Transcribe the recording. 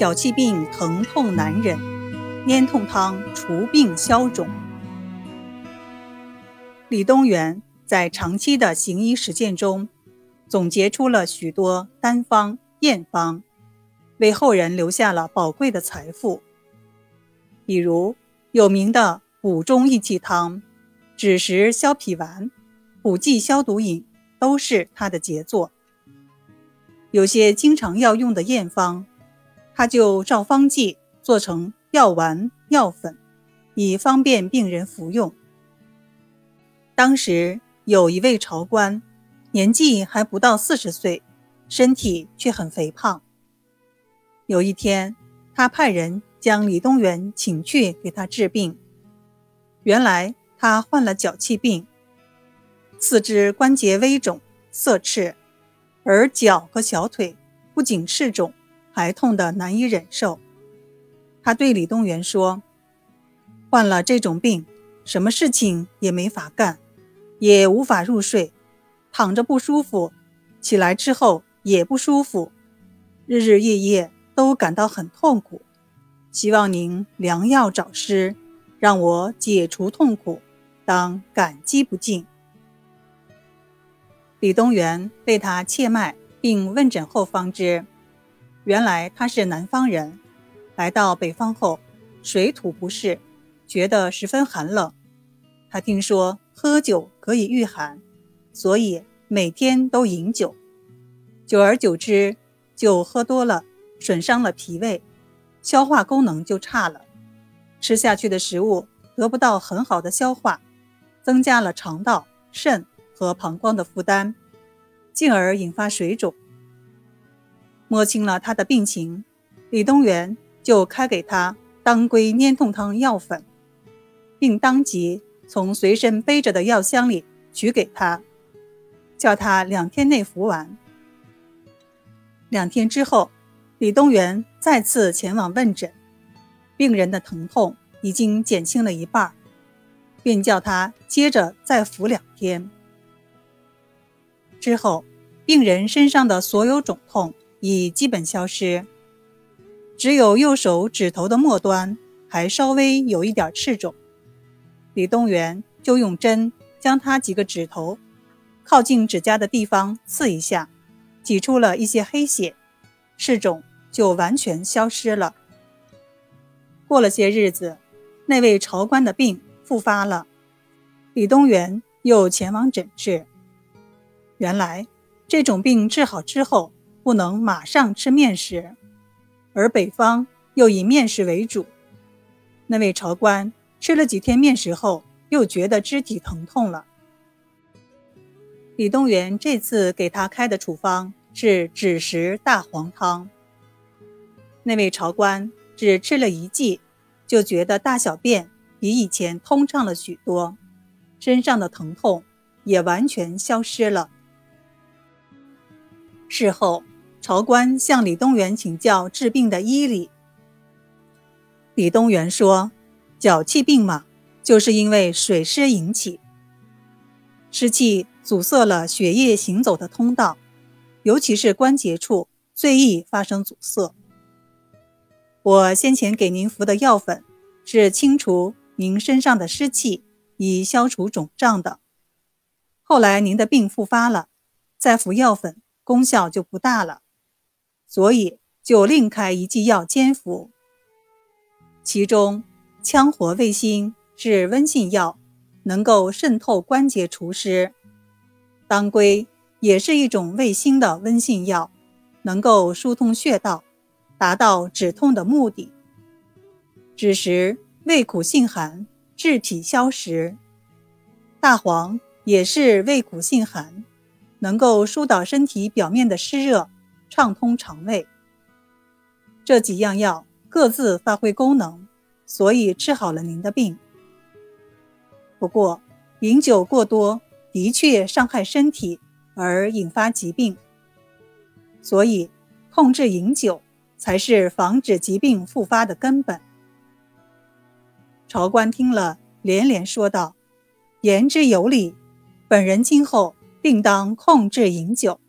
脚气病疼痛难忍，粘痛汤除病消肿。李东垣在长期的行医实践中，总结出了许多单方验方，为后人留下了宝贵的财富。比如有名的补中益气汤、枳实消脾丸、补剂消毒饮，都是他的杰作。有些经常要用的验方，他就照方剂做成药丸、药粉，以方便病人服用。当时有一位朝官，年纪还不到四十岁，身体却很肥胖。有一天，他派人。将李东垣请去给他治病。原来他患了脚气病，四肢关节微肿、色赤，而脚和小腿不仅赤肿，还痛得难以忍受。他对李东垣说：“患了这种病，什么事情也没法干，也无法入睡，躺着不舒服，起来之后也不舒服，日日夜夜都感到很痛苦。”希望您良药找施，让我解除痛苦，当感激不尽。李东垣被他切脉，并问诊后方知，原来他是南方人，来到北方后，水土不适，觉得十分寒冷。他听说喝酒可以御寒，所以每天都饮酒。久而久之，酒喝多了，损伤了脾胃。消化功能就差了，吃下去的食物得不到很好的消化，增加了肠道、肾和膀胱的负担，进而引发水肿。摸清了他的病情，李东垣就开给他当归粘痛汤药粉，并当即从随身背着的药箱里取给他，叫他两天内服完。两天之后。李东垣再次前往问诊，病人的疼痛已经减轻了一半，便叫他接着再服两天。之后，病人身上的所有肿痛已基本消失，只有右手指头的末端还稍微有一点赤肿。李东垣就用针将他几个指头靠近指甲的地方刺一下，挤出了一些黑血，赤肿。就完全消失了。过了些日子，那位朝官的病复发了，李东垣又前往诊治。原来这种病治好之后不能马上吃面食，而北方又以面食为主。那位朝官吃了几天面食后，又觉得肢体疼痛了。李东垣这次给他开的处方是枳实大黄汤。那位朝官只吃了一剂，就觉得大小便比以前通畅了许多，身上的疼痛也完全消失了。事后，朝官向李东垣请教治病的医理。李东垣说：“脚气病嘛，就是因为水湿引起，湿气阻塞了血液行走的通道，尤其是关节处最易发生阻塞。”我先前给您服的药粉是清除您身上的湿气，以消除肿胀的。后来您的病复发了，再服药粉功效就不大了，所以就另开一剂药煎服。其中羌活味辛是温性药，能够渗透关节除湿；当归也是一种味辛的温性药，能够疏通穴道。达到止痛的目的。枳实味苦性寒，治体消食；大黄也是味苦性寒，能够疏导身体表面的湿热，畅通肠胃。这几样药各自发挥功能，所以治好了您的病。不过，饮酒过多的确伤害身体，而引发疾病，所以控制饮酒。才是防止疾病复发的根本。朝官听了，连连说道：“言之有理，本人今后定当控制饮酒。”